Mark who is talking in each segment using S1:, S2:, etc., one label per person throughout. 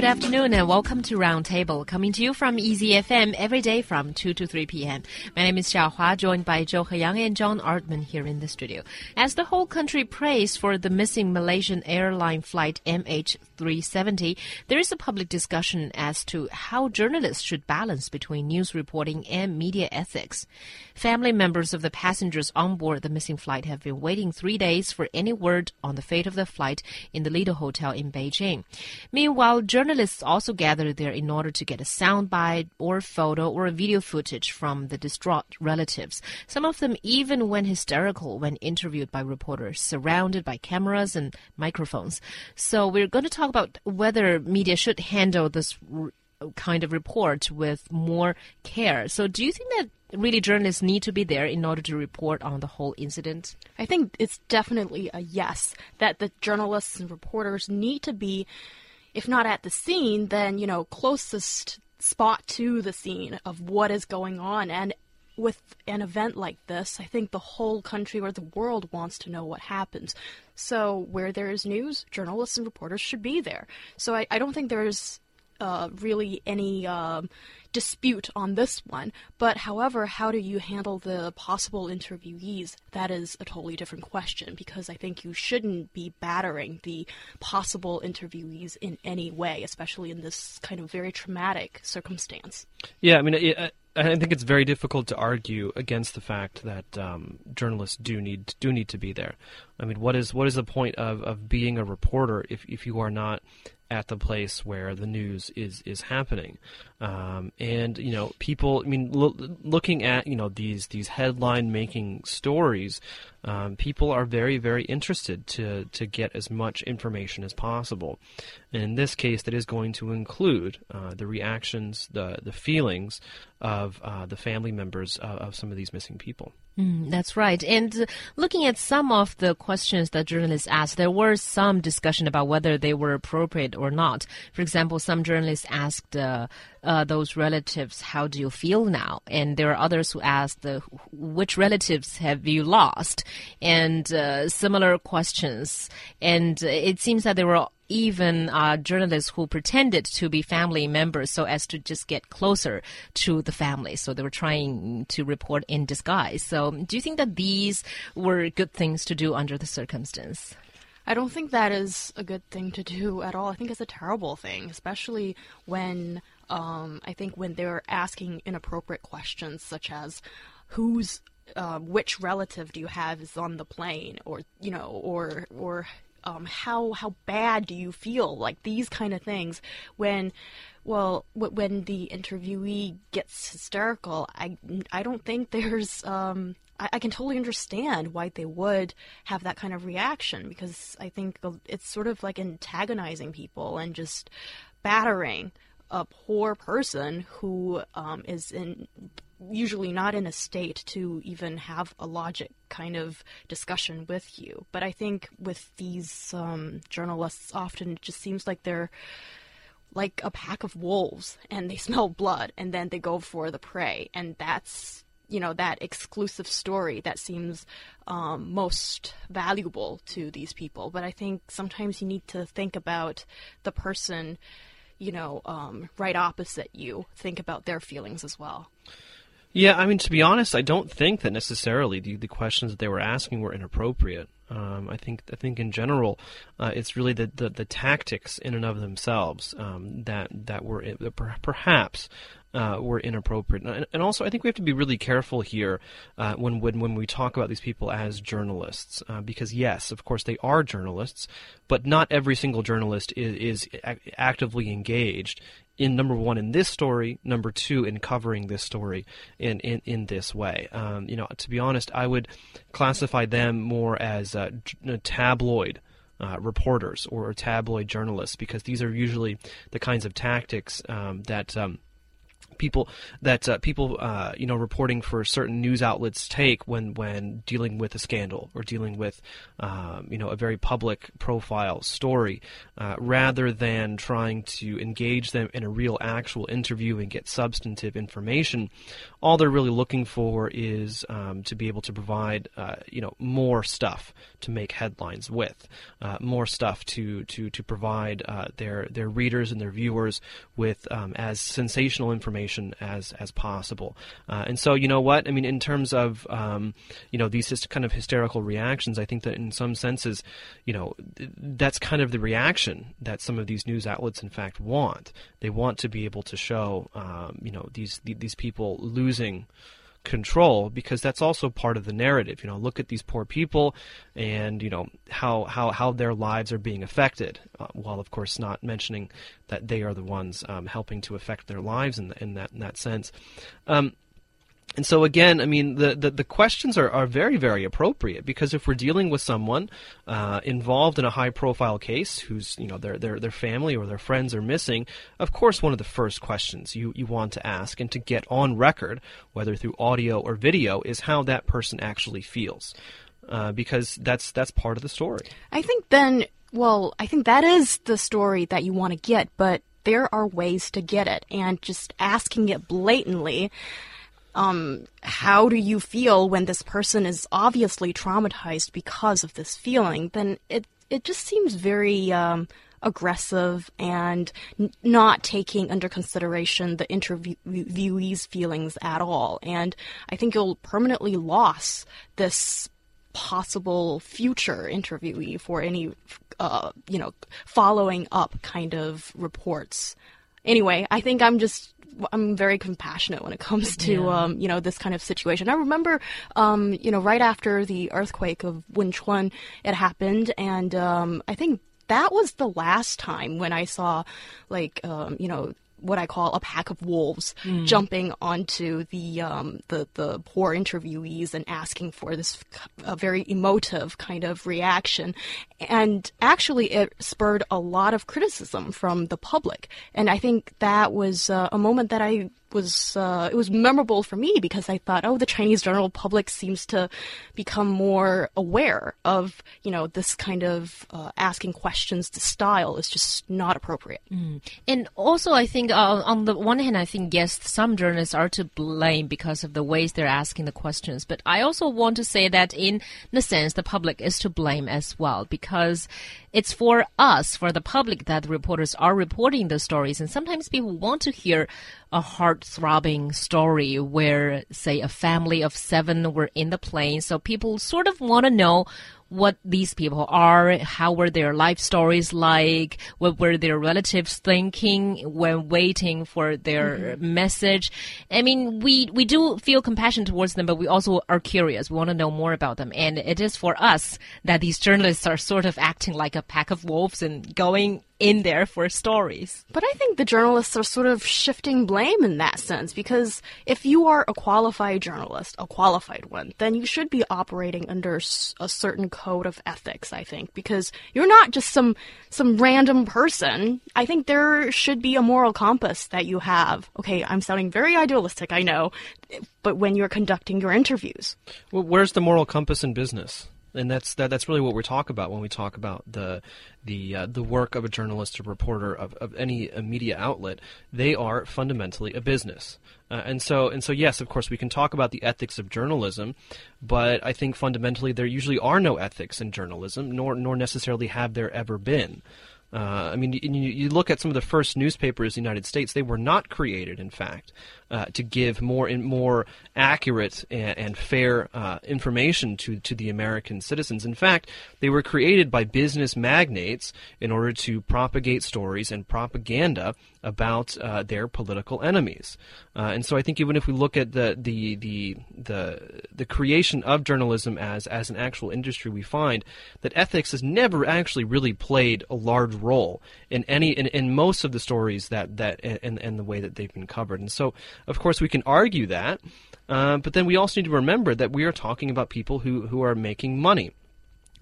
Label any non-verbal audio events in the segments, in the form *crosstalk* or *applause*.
S1: Good afternoon and welcome to Roundtable, coming to you from EZFM every day from 2 to 3 p.m. My name is Xiao Hua, joined by Zhou Heyang and John Artman here in the studio. As the whole country prays for the missing Malaysian airline flight MH370, there is a public discussion as to how journalists should balance between news reporting and media ethics. Family members of the passengers on board the missing flight have been waiting three days for any word on the fate of the flight in the Lido Hotel in Beijing. Meanwhile, journalists also gathered there in order to get a soundbite or photo or a video footage from the distraught relatives. Some of them even went hysterical when interviewed by reporters, surrounded by cameras and microphones. So we're going to talk about whether media should handle this kind of report with more care. So do you think that really journalists need to be there in order to report on the whole incident?
S2: I think it's definitely a yes that the journalists and reporters need to be, if not at the scene, then, you know, closest spot to the scene of what is going on. And with an event like this, I think the whole country or the world wants to know what happens. So, where there is news, journalists and reporters should be there. So, I, I don't think there's uh, really any um, dispute on this one. But however, how do you handle the possible interviewees? That is a totally different question because I think you shouldn't be battering the possible interviewees in any way, especially in this kind of very traumatic circumstance.
S3: Yeah, I mean, it, I think it's very difficult to argue against the fact that um, journalists do need do need to be there. I mean, what is what is the point of, of being a reporter if, if you are not at the place where the news is is happening. Um, and you know, people. I mean, lo- looking at you know these these headline making stories, um, people are very very interested to to get as much information as possible. And in this case, that is going to include uh, the reactions, the the feelings of uh, the family members of, of some of these missing people.
S1: Mm, that's right. And looking at some of the questions that journalists asked, there were some discussion about whether they were appropriate or not. For example, some journalists asked uh, uh, those relatives, "How do you feel now?" And there are others who asked, uh, "Which relatives have you lost?" And uh, similar questions. And it seems that there were even uh, journalists who pretended to be family members so as to just get closer to the family. So they were trying to report in disguise. So do you think that these were good things to do under the circumstance?
S2: I don't think that is a good thing to do at all. I think it's a terrible thing, especially when um, I think when they're asking inappropriate questions such as who's uh, which relative do you have is on the plane? or you know or or um, how how bad do you feel? Like these kind of things. When well when the interviewee gets hysterical i i don't think there's um I, I can totally understand why they would have that kind of reaction because I think it's sort of like antagonizing people and just battering a poor person who um, is in usually not in a state to even have a logic kind of discussion with you. But I think with these um, journalists, often it just seems like they're like a pack of wolves and they *laughs* smell blood and then they go for the prey. And that's, you know, that exclusive story that seems um, most valuable to these people. But I think sometimes you need to think about the person, you know, um, right opposite you, think about their feelings as well.
S3: Yeah, I mean, to be honest, I don't think that necessarily the, the questions that they were asking were inappropriate. Um, I think I think in general, uh, it's really the, the, the, tactics in and of themselves um, that that were perhaps uh, were inappropriate. And, and, also, I think we have to be really careful here uh, when, when when we talk about these people as journalists, uh, because yes, of course, they are journalists, but not every single journalist is, is actively engaged in number one in this story, number two in covering this story in in, in this way. Um, you know, to be honest, I would classify them more as uh, tabloid. Uh, reporters or tabloid journalists, because these are usually the kinds of tactics um, that um, people that uh, people uh, you know reporting for certain news outlets take when when dealing with a scandal or dealing with um, you know a very public profile story, uh, rather than trying to engage them in a real actual interview and get substantive information. All they're really looking for is um, to be able to provide uh, you know more stuff to make headlines with, uh, more stuff to to to provide uh, their their readers and their viewers with um, as sensational information information as as possible. Uh, and so, you know what? I mean, in terms of um, you know these kind of hysterical reactions, I think that in some senses, you know, that's kind of the reaction that some of these news outlets, in fact, want. They want to be able to show, um, you know, these these people losing control because that's also part of the narrative. You know, look at these poor people and, you know, how, how, how their lives are being affected, uh, while of course not mentioning that they are the ones um, helping to affect their lives in, the, in, that, in that sense. Um, and so again, I mean, the, the, the, questions are, are very, very appropriate because if we're dealing with someone uh, involved in a high profile case who's, you know, their, their, their family or their friends are missing, of course one of the first questions you, you want to ask and to get on record, whether through audio or video, is how that person actually feels. Uh, because that's that's part of the story.
S2: I think then, well, I think that is the story that you want to get, but there are ways to get it, and just asking it blatantly um, how do you feel when this person is obviously traumatized because of this feeling, then it, it just seems very um, aggressive and not taking under consideration the interviewee's feelings at all. And I think you'll permanently lose this possible future interviewee for any, uh, you know, following up kind of reports. Anyway, I think I'm just I'm very compassionate when it comes to yeah. um, you know this kind of situation. I remember um, you know right after the earthquake of Wenchuan, it happened, and um, I think that was the last time when I saw like um, you know what I call a pack of wolves mm. jumping onto the um, the the poor interviewees and asking for this a very emotive kind of reaction, and actually it spurred a lot of criticism from the public, and I think that was uh, a moment that I was uh, it was memorable for me because I thought, oh, the Chinese general public seems to become more aware of you know this kind of uh, asking questions. The style is just not appropriate.
S1: Mm. And also, I think uh, on the one hand, I think yes, some journalists are to blame because of the ways they're asking the questions. But I also want to say that in the sense, the public is to blame as well because it's for us, for the public, that reporters are reporting the stories. And sometimes people want to hear a heart throbbing story where, say, a family of seven were in the plane. So people sort of want to know what these people are, how were their life stories like, what were their relatives thinking when waiting for their mm-hmm. message. I mean, we, we do feel compassion towards them, but we also are curious. We want to know more about them. And it is for us that these journalists are sort of acting like a pack of wolves and going in there for stories.
S2: But I think the journalists are sort of shifting blame in that sense because if you are a qualified journalist, a qualified one, then you should be operating under a certain code of ethics, I think, because you're not just some some random person. I think there should be a moral compass that you have. Okay, I'm sounding very idealistic, I know, but when you're conducting your interviews.
S3: Well, where's the moral compass in business? And that's that, that's really what we talk about when we talk about the the uh, the work of a journalist or reporter of, of any media outlet. They are fundamentally a business, uh, and so and so yes, of course, we can talk about the ethics of journalism, but I think fundamentally there usually are no ethics in journalism, nor nor necessarily have there ever been. Uh, I mean, you, you, look at some of the first newspapers in the United States; they were not created, in fact, uh, to give more and more accurate and, and fair uh, information to to the American citizens. In fact, they were created by business magnates in order to propagate stories and propaganda about uh, their political enemies. Uh, and so, I think even if we look at the the the the the creation of journalism as as an actual industry, we find that ethics has never actually really played a large role in any in, in most of the stories that that and, and the way that they've been covered. And so, of course, we can argue that, uh, but then we also need to remember that we are talking about people who who are making money.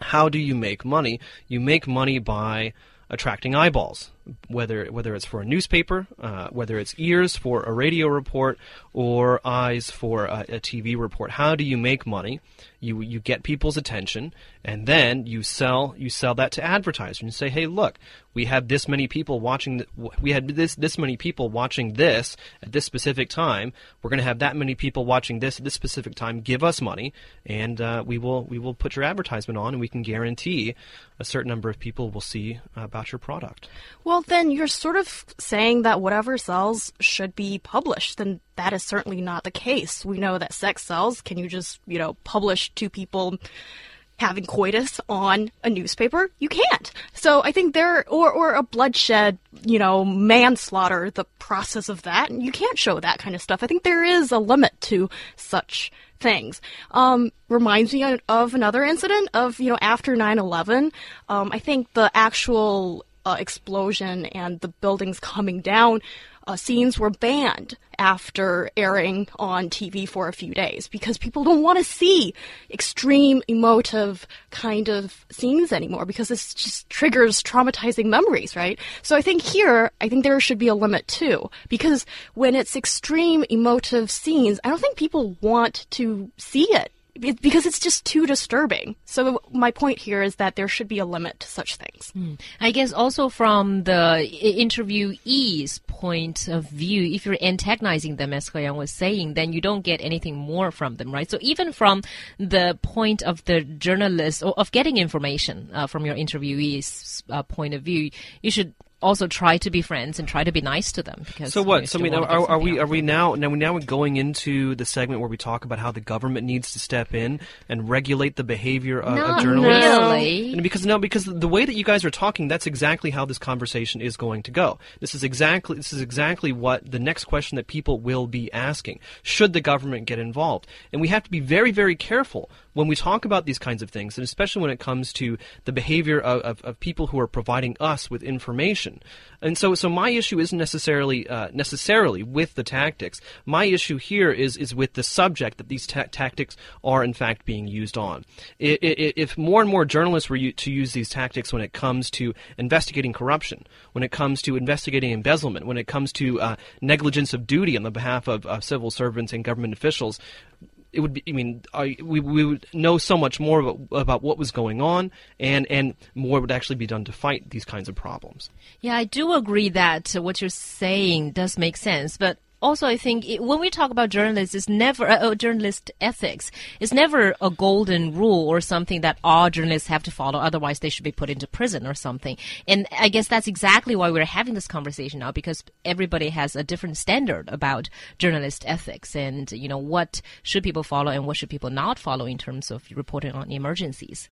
S3: How do you make money? You make money by attracting eyeballs. Whether whether it's for a newspaper, uh, whether it's ears for a radio report, or eyes for a, a TV report. How do you make money? You you get people's attention, and then you sell you sell that to advertisers and say, hey, look, we have this many people watching. th- We had this this many people watching this at this specific time. We're going to have that many people watching this at this specific time. Give us money, and uh, we will we will put your advertisement on, and we can guarantee a certain number of people will see about your product.
S2: Well, then you're sort of saying that whatever sells should be published. Then that is certainly not the case. We know that sex sells. Can you just, you know, publish two people having coitus on a newspaper? You can't. So I think there, or, or a bloodshed, you know, manslaughter, the process of that, and you can't show that kind of stuff. I think there is a limit to such things. Um, reminds me of another incident of, you know, after 9-11, um, I think the actual uh, explosion and the buildings coming down uh, scenes were banned after airing on TV for a few days because people don't want to see extreme emotive kind of scenes anymore because this just triggers traumatizing memories, right? So I think here, I think there should be a limit too because when it's extreme emotive scenes, I don't think people want to see it it- because it's just too disturbing. So my point here is that there should be a limit to such things.
S1: I guess also from the interviewee's point of view, if you're antagonizing them, as He Yang was saying, then you don't get anything more from them, right? So even from the point of the journalist or of getting information uh, from your interviewee's uh, point of view, you should also try to be friends and try to be nice to them. Because
S3: So what? So I mean,
S1: wanna
S3: are, are we are we now now we now we're going into the segment where we talk about how the government needs to step in and regulate the behavior of, of
S1: Not
S3: journalists?
S1: really.
S3: And because no, because the way that you guys are talking, that's exactly how this conversation is going to go. This is exactly this is exactly what the next question that people will be asking: Should the government get involved? And we have to be very very careful when we talk about these kinds of things, and especially when it comes to the behavior of, of, of people who are providing us with information. And so, so my issue isn't necessarily uh, necessarily with the tactics. My issue here is is with the subject that these ta- tactics are in fact being used on. If more and more journalists were to use these tactics when it comes to investigating corruption, when it comes to investigating embezzlement, when it comes to uh, negligence of duty on the behalf of, of civil servants and government officials, it would be. I mean, I, we we would know so much more about, about what was going on, and and more would actually be done to fight these kinds of problems.
S1: Yeah, I do agree that what you're saying does make sense, but also I think it, when we talk about journalists, it's never uh, uh, journalist ethics. It's never a golden rule or something that all journalists have to follow. Otherwise, they should be put into prison or something. And I guess that's exactly why we're having this conversation now, because everybody has a different standard about journalist ethics and you know what should people follow and what should people not follow in terms of reporting on emergencies.